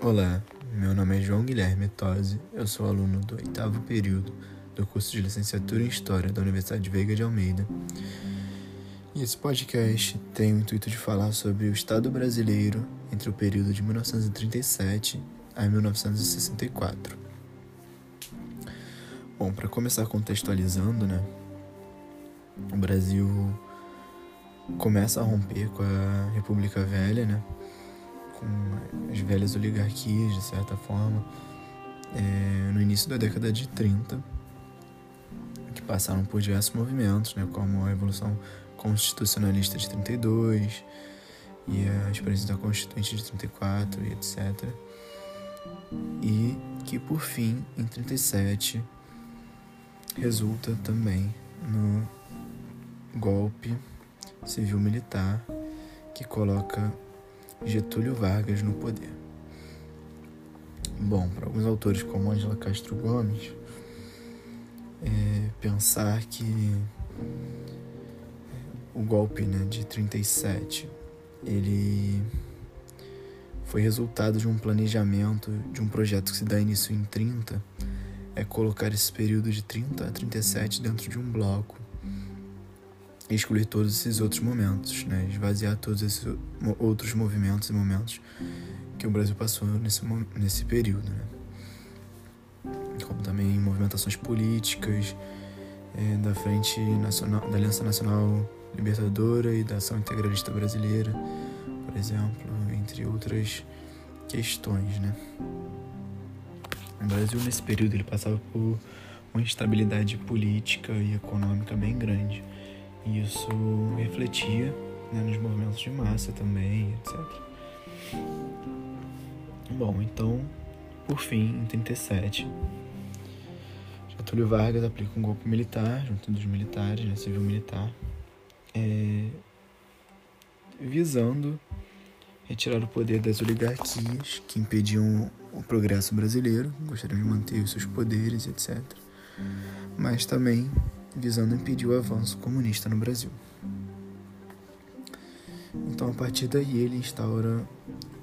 Olá, meu nome é João Guilherme Tosi, eu sou aluno do oitavo período do curso de licenciatura em História da Universidade Veiga de Almeida. E esse podcast tem o intuito de falar sobre o Estado brasileiro entre o período de 1937 a 1964. Bom, para começar contextualizando, né? O Brasil começa a romper com a República Velha, né? Com as velhas oligarquias, de certa forma, é, no início da década de 30, que passaram por diversos movimentos, né, como a Revolução Constitucionalista de 32 e a experiência da Constituinte de 34 e etc. E que, por fim, em 37, resulta também no golpe civil-militar que coloca Getúlio Vargas no poder. Bom, para alguns autores como Angela Castro Gomes, é, pensar que o golpe né, de 37 ele foi resultado de um planejamento de um projeto que se dá início em 30 é colocar esse período de 30 a 37 dentro de um bloco excluir todos esses outros momentos, né? esvaziar todos esses outros movimentos e momentos que o Brasil passou nesse, nesse período. Né? Como também movimentações políticas é, da Frente Nacional, da Aliança Nacional Libertadora e da Ação Integralista Brasileira, por exemplo, entre outras questões. Né? O Brasil, nesse período, ele passava por uma instabilidade política e econômica bem grande e isso refletia né, nos movimentos de massa também, etc. Bom, então, por fim, em 37, Getúlio Vargas aplica um golpe militar junto dos militares, né, civil militar, é, visando retirar o poder das oligarquias que impediam o progresso brasileiro, gostariam de manter os seus poderes, etc. Mas também visando impedir o avanço comunista no Brasil. Então, a partir daí, ele instaura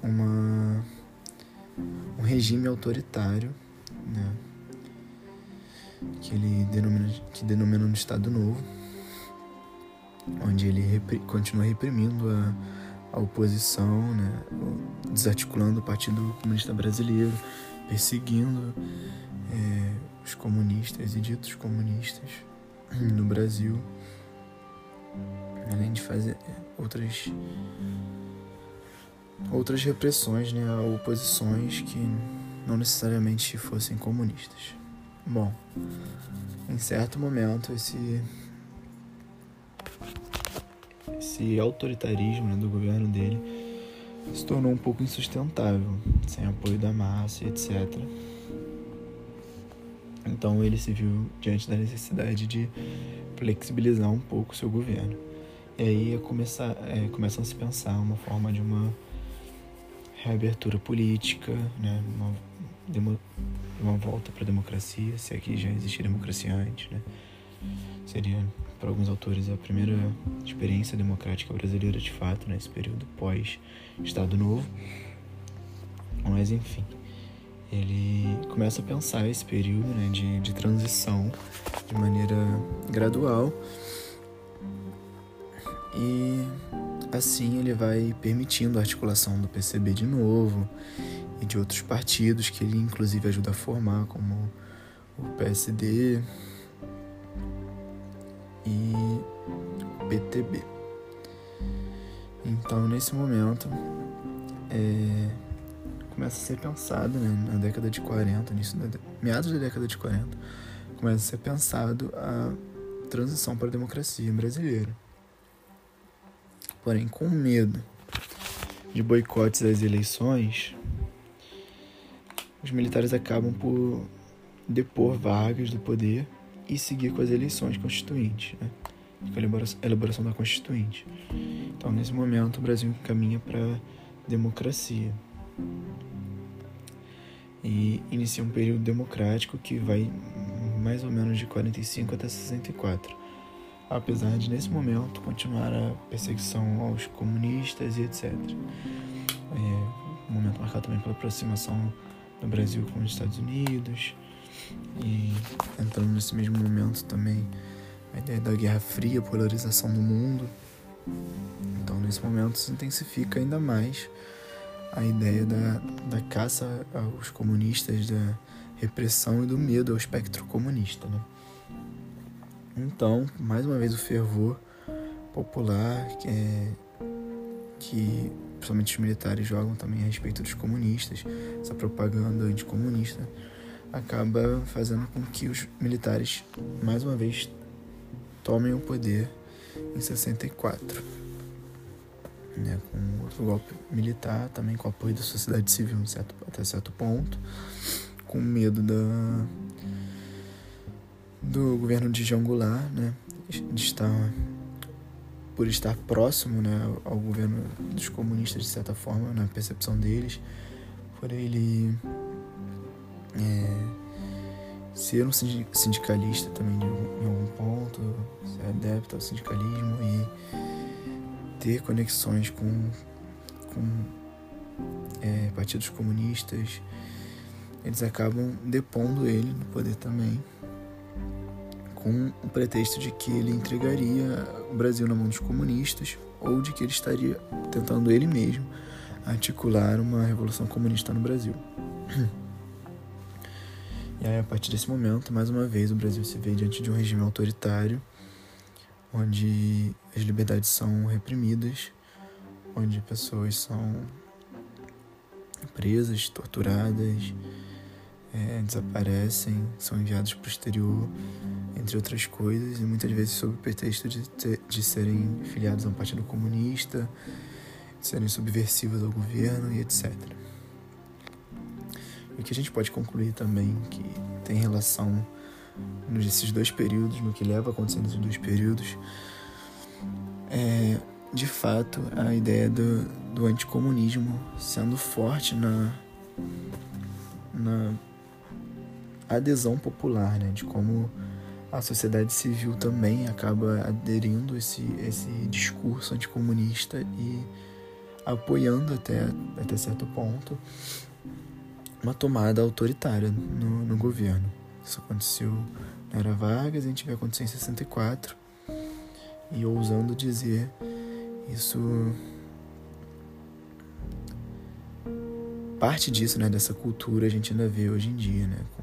uma, um regime autoritário, né, que ele denomina, que denomina no Estado Novo, onde ele repri, continua reprimindo a, a oposição, né, desarticulando o Partido Comunista Brasileiro, perseguindo é, os comunistas e ditos comunistas no Brasil, além de fazer outras outras repressões né, a oposições que não necessariamente fossem comunistas. Bom, em certo momento esse esse autoritarismo né, do governo dele se tornou um pouco insustentável, sem apoio da massa, etc. Então ele se viu diante da necessidade de flexibilizar um pouco seu governo. E aí começa, é, começam a se pensar uma forma de uma reabertura política, né? uma, demo, uma volta para a democracia, se aqui já existia democracia antes. Né? Seria, para alguns autores, a primeira experiência democrática brasileira de fato, nesse período pós-Estado Novo. Mas enfim ele começa a pensar esse período né, de, de transição de maneira gradual e assim ele vai permitindo a articulação do PCB de novo e de outros partidos que ele inclusive ajuda a formar, como o PSD e o PTB. Então, nesse momento, é, começa a ser pensado né, na década de 40, nisso da, meados da década de 40, começa a ser pensado a transição para a democracia brasileira. Porém, com medo de boicotes às eleições, os militares acabam por depor Vargas do poder e seguir com as eleições constituintes, né? com a elaboração da Constituinte. Então, nesse momento, o Brasil caminha para a democracia e inicia um período democrático que vai mais ou menos de 45 até 64, apesar de nesse momento continuar a perseguição aos comunistas e etc. É, momento marcado também pela aproximação do Brasil com os Estados Unidos e entrando nesse mesmo momento também a ideia da Guerra Fria, polarização do mundo. Então, nesse momento, se intensifica ainda mais a ideia da, da caça aos comunistas, da repressão e do medo ao espectro comunista. Né? Então, mais uma vez, o fervor popular que, é, que principalmente os militares jogam também a respeito dos comunistas, essa propaganda anticomunista, acaba fazendo com que os militares, mais uma vez, tomem o poder em 64. Né, com outro golpe militar, também com apoio da sociedade civil certo, até certo ponto, com medo da, do governo de João Goulart, né, de estar, por estar próximo né, ao governo dos comunistas, de certa forma, na percepção deles, por ele é, ser um sindicalista também em algum ponto, ser adepto ao sindicalismo e ter conexões com, com é, partidos comunistas, eles acabam depondo ele no poder também, com o pretexto de que ele entregaria o Brasil na mão dos comunistas ou de que ele estaria tentando ele mesmo articular uma revolução comunista no Brasil. E aí, a partir desse momento, mais uma vez, o Brasil se vê diante de um regime autoritário, onde as liberdades são reprimidas, onde pessoas são presas, torturadas, é, desaparecem, são enviadas para o exterior, entre outras coisas, e muitas vezes sob o pretexto de, ter, de serem filiados a um partido comunista, de serem subversivos ao governo e etc. O que a gente pode concluir também que tem relação nesses dois períodos, no que leva a acontecer nesses dois períodos, é de fato a ideia do, do anticomunismo sendo forte na, na adesão popular, né? de como a sociedade civil também acaba aderindo esse, esse discurso anticomunista e apoiando até, até certo ponto uma tomada autoritária no, no governo. Isso aconteceu na Era Vargas, a gente vai acontecer em 64. E ousando dizer, isso. Parte disso, né, dessa cultura, a gente ainda vê hoje em dia, né, com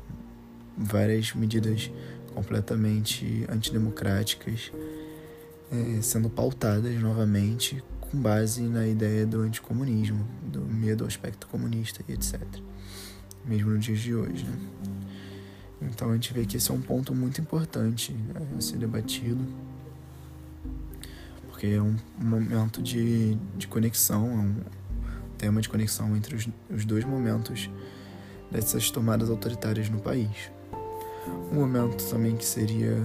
várias medidas completamente antidemocráticas é, sendo pautadas novamente com base na ideia do anticomunismo, do medo ao aspecto comunista e etc mesmo nos dias de hoje. Né? Então a gente vê que esse é um ponto muito importante né, a ser debatido, porque é um, momento de, de conexão, é um tema de conexão entre os, os dois momentos dessas tomadas autoritárias no país. Um momento também que seria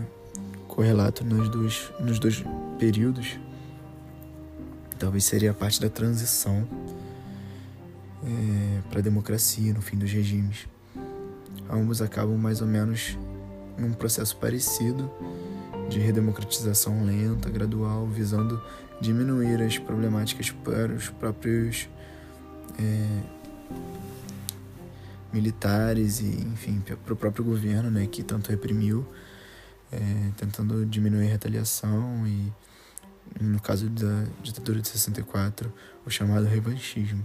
correlato nos dois, nos dois períodos, talvez seria a parte da transição é, para a democracia no fim dos regimes. Ambos acabam mais ou menos num processo parecido de redemocratização lenta, gradual, visando diminuir as problemáticas para os próprios é, militares e, enfim, para o próprio governo, né, que tanto reprimiu, é, tentando diminuir a retaliação e, no caso da ditadura de 64, o chamado revanchismo.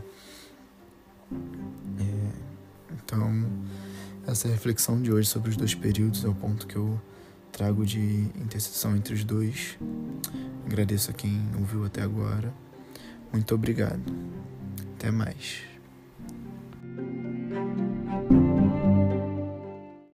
É, então, essa reflexão de hoje sobre os dois períodos é o ponto que eu trago de interseção entre os dois. Agradeço a quem ouviu até agora. Muito obrigado. Até mais.